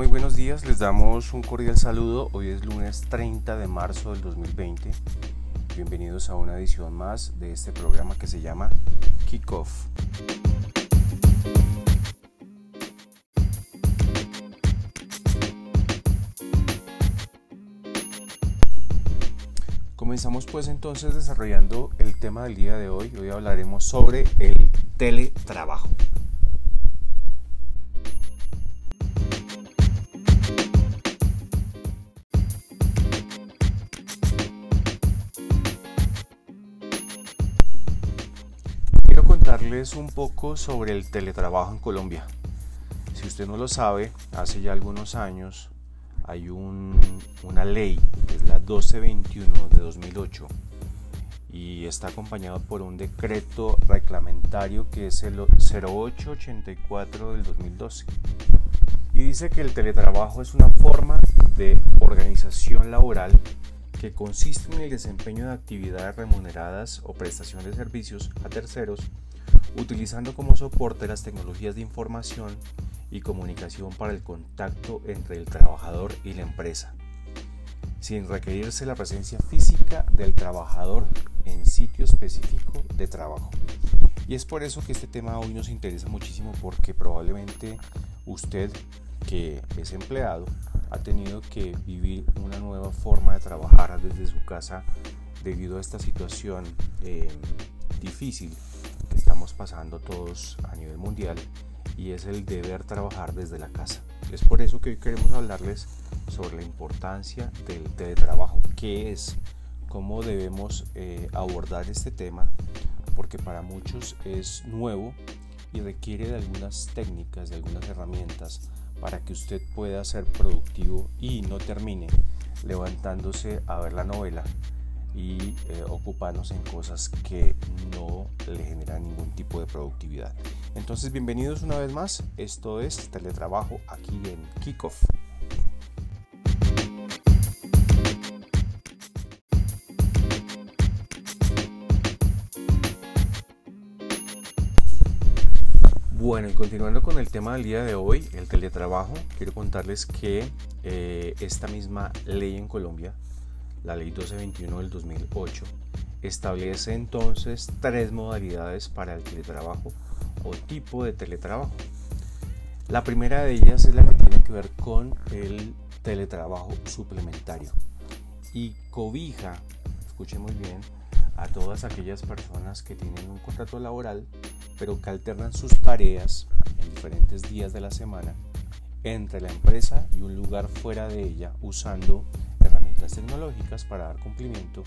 muy buenos días, les damos un cordial saludo. Hoy es lunes 30 de marzo del 2020. Bienvenidos a una edición más de este programa que se llama Kickoff. Comenzamos pues entonces desarrollando el tema del día de hoy. Hoy hablaremos sobre el teletrabajo. Un poco sobre el teletrabajo en Colombia. Si usted no lo sabe, hace ya algunos años hay una ley, es la 1221 de 2008, y está acompañado por un decreto reglamentario que es el 0884 del 2012. Y dice que el teletrabajo es una forma de organización laboral que consiste en el desempeño de actividades remuneradas o prestación de servicios a terceros, utilizando como soporte las tecnologías de información y comunicación para el contacto entre el trabajador y la empresa, sin requerirse la presencia física del trabajador en sitio específico de trabajo. Y es por eso que este tema hoy nos interesa muchísimo porque probablemente usted que es empleado ha tenido que vivir una nueva forma de trabajar desde su casa debido a esta situación eh, difícil que estamos pasando todos a nivel mundial y es el deber trabajar desde la casa. Es por eso que hoy queremos hablarles sobre la importancia del teletrabajo, qué es, cómo debemos eh, abordar este tema, porque para muchos es nuevo y requiere de algunas técnicas, de algunas herramientas para que usted pueda ser productivo y no termine levantándose a ver la novela y eh, ocupándose en cosas que no le generan ningún tipo de productividad. Entonces, bienvenidos una vez más. Esto es teletrabajo aquí en Kickoff. Bueno, y continuando con el tema del día de hoy, el teletrabajo, quiero contarles que eh, esta misma ley en Colombia, la ley 1221 del 2008, establece entonces tres modalidades para el teletrabajo o tipo de teletrabajo. La primera de ellas es la que tiene que ver con el teletrabajo suplementario y cobija, escuchen muy bien, a todas aquellas personas que tienen un contrato laboral pero que alternan sus tareas en diferentes días de la semana entre la empresa y un lugar fuera de ella usando tecnológicas para dar cumplimiento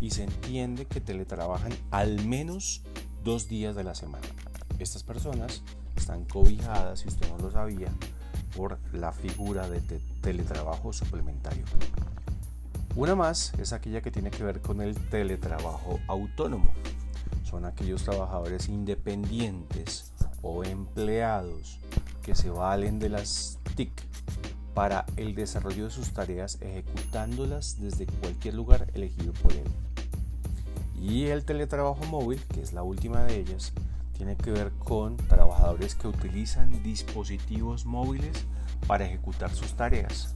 y se entiende que teletrabajan al menos dos días de la semana. Estas personas están cobijadas, si usted no lo sabía, por la figura de teletrabajo suplementario. Una más es aquella que tiene que ver con el teletrabajo autónomo. Son aquellos trabajadores independientes o empleados que se valen de las TIC para el desarrollo de sus tareas ejecutándolas desde cualquier lugar elegido por él. Y el teletrabajo móvil, que es la última de ellas, tiene que ver con trabajadores que utilizan dispositivos móviles para ejecutar sus tareas.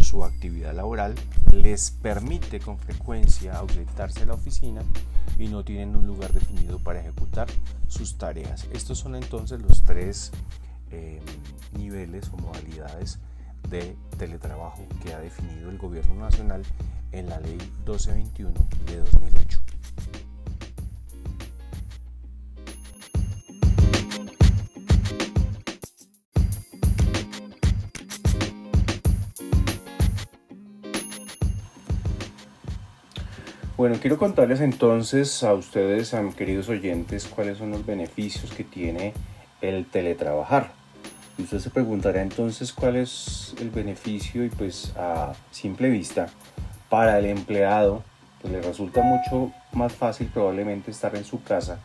Su actividad laboral les permite con frecuencia ausentarse de la oficina y no tienen un lugar definido para ejecutar sus tareas. Estos son entonces los tres eh, niveles o modalidades de teletrabajo que ha definido el gobierno nacional en la ley 1221 de 2008. Bueno, quiero contarles entonces a ustedes, a mis queridos oyentes, cuáles son los beneficios que tiene el teletrabajar. Usted se preguntará entonces cuál es el beneficio y pues a simple vista para el empleado pues le resulta mucho más fácil probablemente estar en su casa,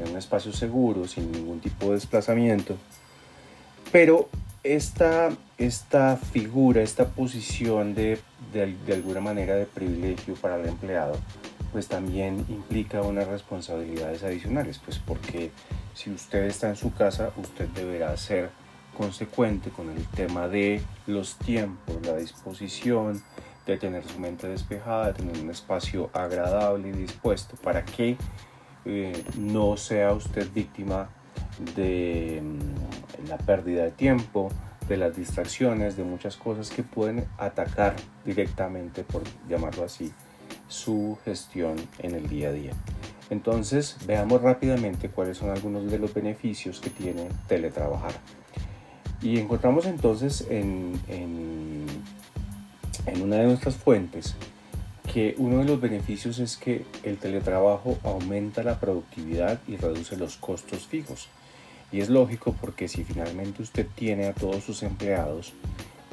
en un espacio seguro, sin ningún tipo de desplazamiento. Pero esta, esta figura, esta posición de, de, alguna manera de privilegio para el empleado, pues también implica unas responsabilidades adicionales, pues porque si usted está en su casa, usted deberá ser consecuente con el tema de los tiempos, la disposición, de tener su mente despejada, de tener un espacio agradable y dispuesto para que eh, no sea usted víctima de mm, la pérdida de tiempo, de las distracciones, de muchas cosas que pueden atacar directamente, por llamarlo así, su gestión en el día a día. Entonces, veamos rápidamente cuáles son algunos de los beneficios que tiene teletrabajar. Y encontramos entonces en, en, una de nuestras fuentes que uno de los beneficios es que el teletrabajo aumenta la productividad y reduce los costos fijos. Y es lógico porque si finalmente usted tiene a todos sus empleados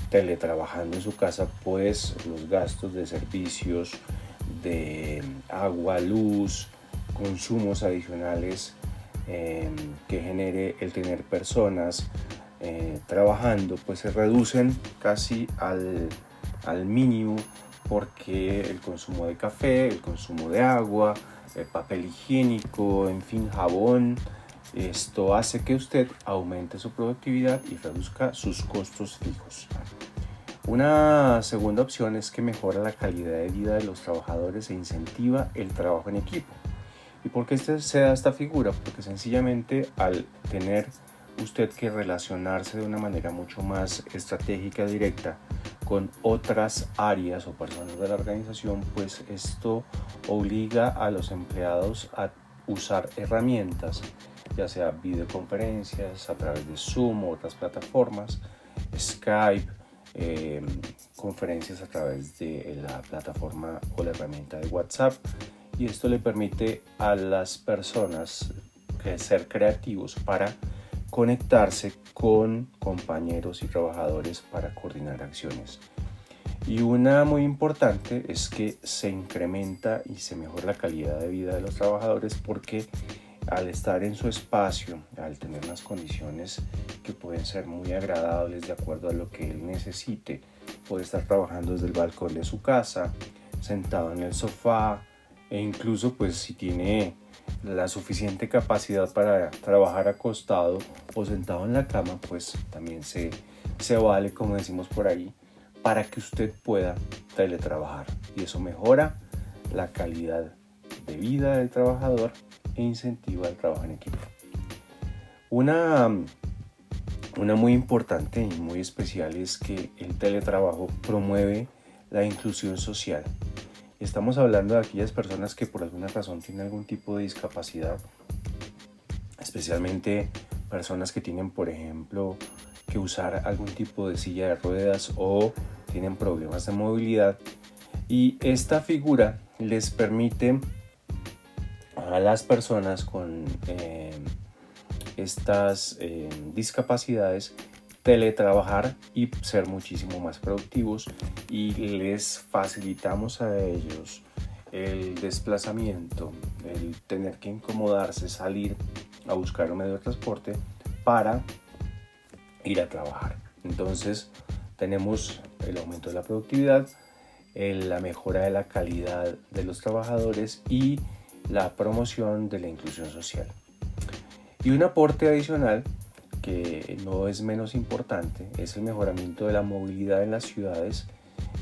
teletrabajando en su casa, pues los gastos de servicios, de agua, luz, consumos adicionales eh, que genere el tener personas eh, trabajando, pues se reducen casi al, al mínimo porque el consumo de café, el consumo de agua, el papel higiénico, en fin, jabón, esto hace que usted aumente su productividad y reduzca sus costos fijos. Una segunda opción es que mejora la calidad de vida de los trabajadores e incentiva el trabajo en equipo. ¿Y por qué este se da esta figura? Porque sencillamente al tener usted que relacionarse de una manera mucho más estratégica, directa, con otras áreas o personas de la organización, pues esto obliga a los empleados a usar herramientas, ya sea videoconferencias a través de Zoom o otras plataformas, Skype, em, conferencias a través de la plataforma o la herramienta de WhatsApp. Y esto le permite a las personas ser creativos para conectarse con compañeros y trabajadores para coordinar acciones. Y una muy importante es que se incrementa y se mejora la calidad de vida de los trabajadores porque al estar en su espacio, al tener unas condiciones que pueden ser muy agradables de acuerdo a lo que él necesite, puede estar trabajando desde el balcón de su casa, sentado en el sofá e incluso pues si tiene la suficiente capacidad para trabajar acostado o sentado en la cama, pues también se, se vale, como decimos por ahí, para que usted pueda teletrabajar. Y eso mejora la calidad de vida del trabajador e incentiva el trabajo en equipo. Una, una muy importante y muy especial es que el teletrabajo promueve la inclusión social Estamos hablando de aquellas personas que por alguna razón tienen algún tipo de discapacidad, especialmente personas que tienen, por ejemplo, que usar algún tipo de silla de ruedas o tienen problemas de movilidad. Y esta figura les permite a las personas con eh, estas eh, discapacidades teletrabajar y ser muchísimo más productivos y les facilitamos a ellos el desplazamiento, el tener que incomodarse, salir a buscar un medio de transporte para ir a trabajar. Entonces tenemos el aumento de la productividad, la mejora de la calidad de los trabajadores y la promoción de la inclusión social. Y un aporte adicional que no es menos importante es el mejoramiento de la movilidad en las ciudades,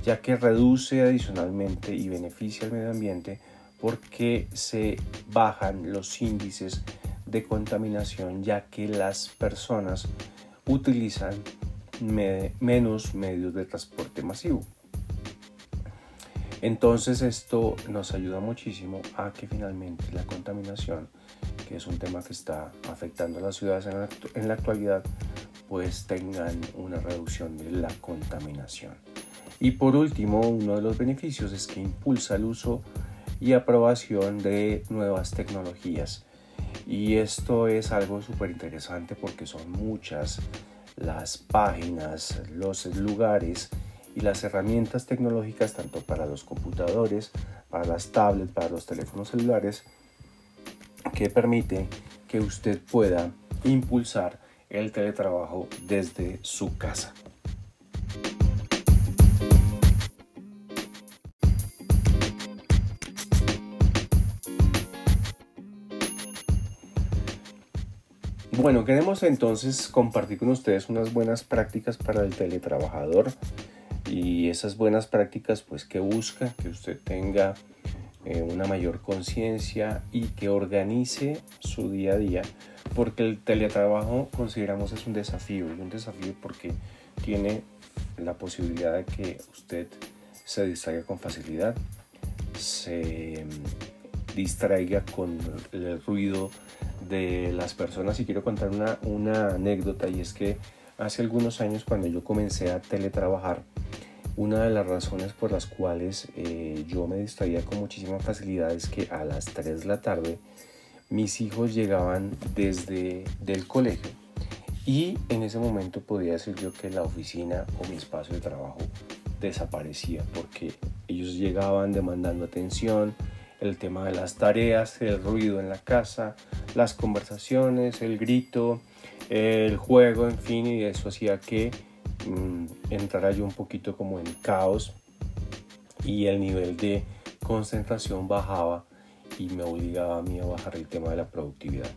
ya que reduce adicionalmente y beneficia al medio ambiente porque se bajan los índices de contaminación, ya que las personas utilizan menos medios de transporte masivo. Entonces esto nos ayuda muchísimo a que finalmente la contaminación que es un tema que está afectando a las ciudades en la, actualidad, pues tengan una reducción de la contaminación. Y por último, uno de los beneficios es que impulsa el uso y aprobación de nuevas tecnologías. Y esto es algo súper interesante porque son muchas las páginas, los lugares y las herramientas tecnológicas, tanto para los computadores, para las tablets, para los teléfonos celulares, que permite que usted pueda impulsar el teletrabajo desde su casa. Bueno, queremos entonces compartir con ustedes unas buenas prácticas para el teletrabajador y esas buenas prácticas pues que busca que usted tenga eh, una mayor conciencia y que organice su día a día porque el teletrabajo consideramos es un desafío y un desafío porque tiene la posibilidad de que usted se distraiga con facilidad se mm, distraiga con el ruido de las personas. Y quiero contar una, una anécdota y es que hace algunos años cuando yo comencé a teletrabajar, una de las razones por las cuales eh, yo me distraía con muchísima facilidad es que a las 3 de la tarde mis hijos llegaban desde del colegio y en ese momento podía decir yo que la oficina o mi espacio de trabajo desaparecía porque ellos llegaban demandando atención, el tema de las tareas, el ruido en la casa, las conversaciones, el grito, el juego, en fin, y eso hacía que mm, entrara yo un poquito como en caos y el nivel de concentración bajaba y me obligaba a mí a bajar el tema de la productividad.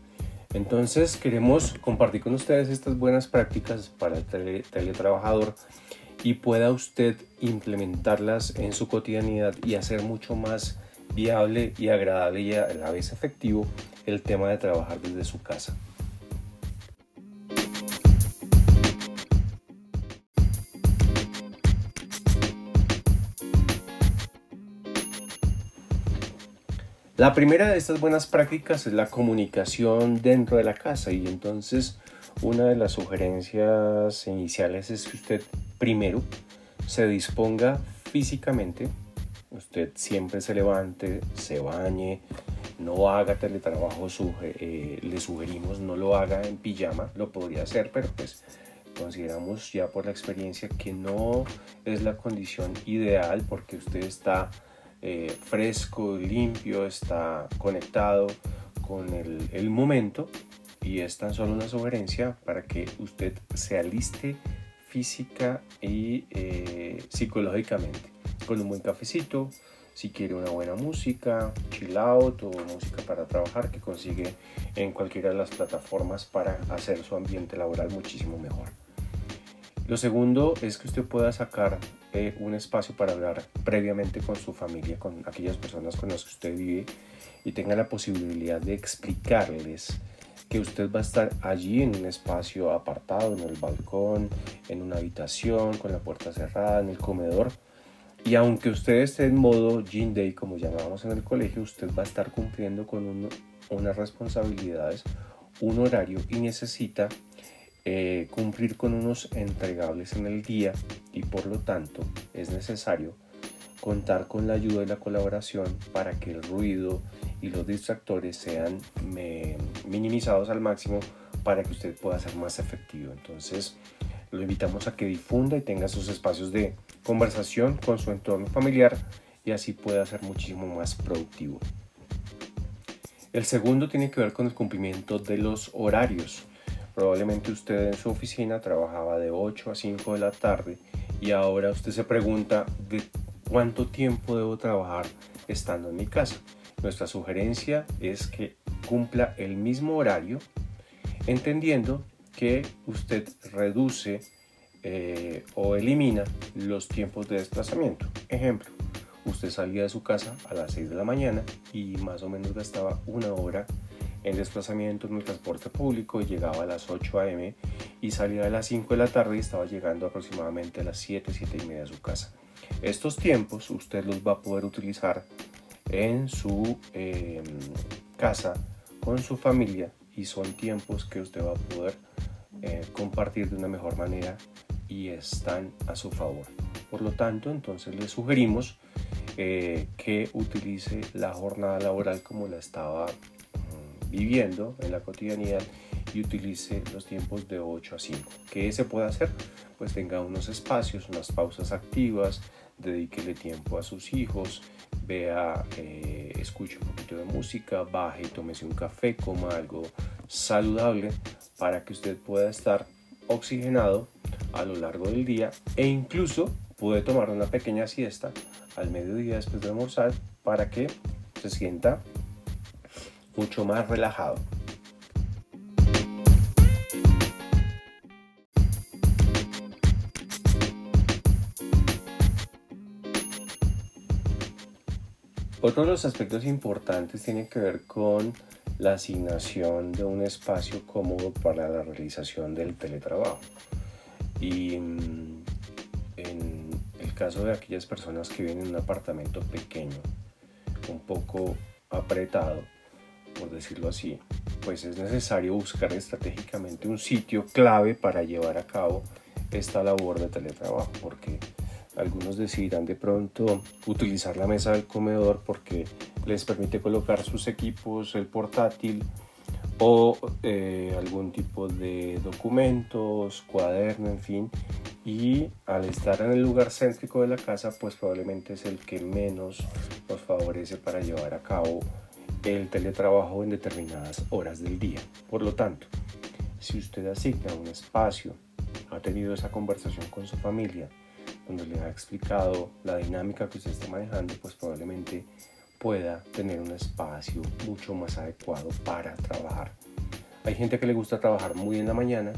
Entonces queremos compartir con ustedes estas buenas prácticas para el teletrabajador y pueda usted implementarlas en su cotidianidad y hacer mucho más viable y agradable a la vez efectivo el tema de trabajar desde su casa. La primera de estas buenas prácticas es la comunicación dentro de la casa y entonces una de las sugerencias iniciales es que usted primero se disponga físicamente usted siempre se levante, se bañe, no haga teletrabajo, eh, le sugerimos no lo haga en pijama, lo podría hacer, pero pues consideramos ya por la experiencia que no es la condición ideal porque usted está eh, fresco, limpio, está conectado con el, momento y es tan solo una sugerencia para que usted se aliste física y eh, psicológicamente con un buen cafecito, si quiere una buena música, chill out o música para trabajar que consigue en cualquiera de las plataformas para hacer su ambiente laboral muchísimo mejor. Lo segundo es que usted pueda sacar eh, un espacio para hablar previamente con su familia, con aquellas personas con las que usted vive y tenga la posibilidad de explicarles que usted va a estar allí en un espacio apartado, en el balcón, en una habitación, con la puerta cerrada, en el comedor, y aunque usted esté en modo Gin Day, como llamábamos en el colegio, usted va a estar cumpliendo con unas responsabilidades, un horario y necesita eh, cumplir con unos entregables en el día y por lo tanto es necesario contar con la ayuda y la colaboración para que el ruido y los distractores sean minimizados al máximo para que usted pueda ser más efectivo. Entonces, lo invitamos a que difunda y tenga sus espacios de conversación con su entorno familiar y así pueda ser muchísimo más productivo. El segundo tiene que ver con el cumplimiento de los horarios. Probablemente usted en su oficina trabajaba de 8 a 5 de la tarde y ahora usted se pregunta de cuánto tiempo debo trabajar estando en mi casa. Nuestra sugerencia es que cumpla el mismo horario, entendiendo que usted reduce eh, o elimina los tiempos de desplazamiento. Ejemplo, usted salía de su casa a las 6 de la mañana y más o menos gastaba una hora en desplazamiento en el transporte público llegaba a las 8 a.m. y salía a las 5 de la tarde y estaba llegando aproximadamente a las 7, 7 y media a su casa. Estos tiempos usted los va a poder utilizar en su em, casa con su familia y son tiempos que usted va a poder eh, compartir de una mejor manera y están a su favor. Por lo tanto, entonces le sugerimos eh, que utilice la jornada laboral como la estaba viviendo en la cotidianidad y utilice los tiempos de 8 a 5. ¿Qué se puede hacer? Pues tenga unos espacios, unas pausas activas, dedíquele tiempo a sus hijos, vea, eh, escuche un poquito de música, baje y tómese un café, coma algo saludable para que usted pueda estar oxigenado a lo largo del día e incluso puede tomar una pequeña siesta al mediodía después de almorzar para que se sienta mucho más relajado. Otro de los aspectos importantes tiene que ver con la asignación de un espacio cómodo para la realización del teletrabajo. Y mm, en el caso de aquellas personas que viven en un apartamento pequeño, un poco apretado, por decirlo así, pues es necesario buscar estratégicamente un sitio clave para llevar a cabo esta labor de teletrabajo, porque algunos decidirán de pronto utilizar la mesa del comedor porque les permite colocar sus equipos, el portátil o eh, algún tipo de documentos, cuaderno, en fin. Y al estar en el lugar céntrico de la casa, pues probablemente es el que menos nos favorece para llevar a cabo el teletrabajo en determinadas horas del día. Por lo tanto, si usted asigna un espacio, ha tenido esa conversación con su familia, donde le ha explicado la dinámica que usted está manejando, pues probablemente pueda tener un espacio mucho más adecuado para trabajar. Hay gente que le gusta trabajar muy en la mañana,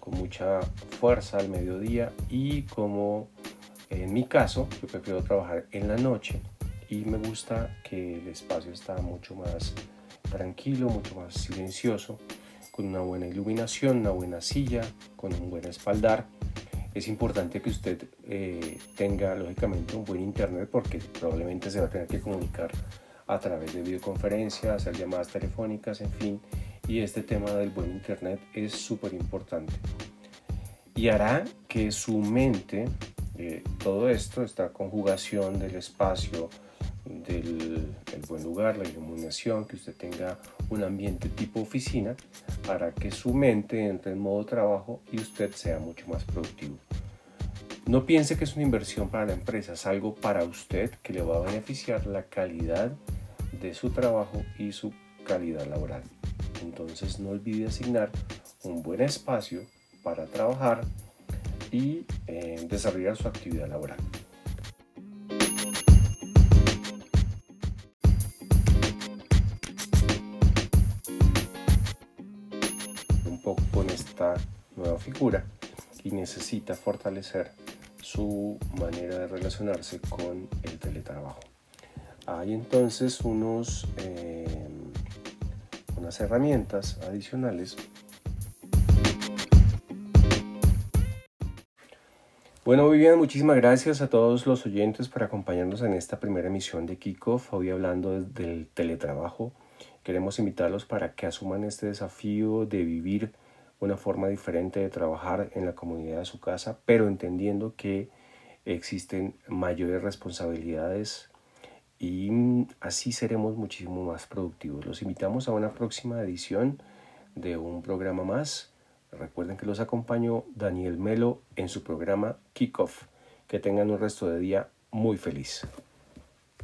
con mucha fuerza al mediodía y como en mi caso, yo prefiero trabajar en la noche y me gusta que el espacio está mucho más tranquilo, mucho más silencioso, con una buena iluminación, una buena silla, con un buen espaldar es importante que usted eh, tenga lógicamente un buen internet porque probablemente se va a tener que comunicar a través de videoconferencias, hacer llamadas telefónicas, en fin. Y este tema del buen internet es súper importante. Y hará que su mente, eh, todo esto, esta conjugación del espacio, del buen lugar, la iluminación, que usted tenga un ambiente tipo oficina, hará que su mente entre en modo trabajo y usted sea mucho más productivo. No piense que es una inversión para la empresa, es algo para usted que le va a beneficiar la calidad de su trabajo y su calidad laboral. Entonces no olvide asignar un buen espacio para trabajar y eh, desarrollar su actividad laboral. Figura y necesita fortalecer su manera de relacionarse con el teletrabajo. Hay entonces unos, eh, unas herramientas adicionales. Bueno, bien, muchísimas gracias a todos los oyentes por acompañarnos en esta primera emisión de Kickoff, hoy hablando del teletrabajo. Queremos invitarlos para que asuman este desafío de vivir una forma diferente de trabajar en la comunidad de su casa, pero entendiendo que existen mayores responsabilidades y así seremos muchísimo más productivos. Los invitamos a una próxima edición de un programa más. Recuerden que los acompañó Daniel Melo en su programa Kickoff. Que tengan un resto de día muy feliz.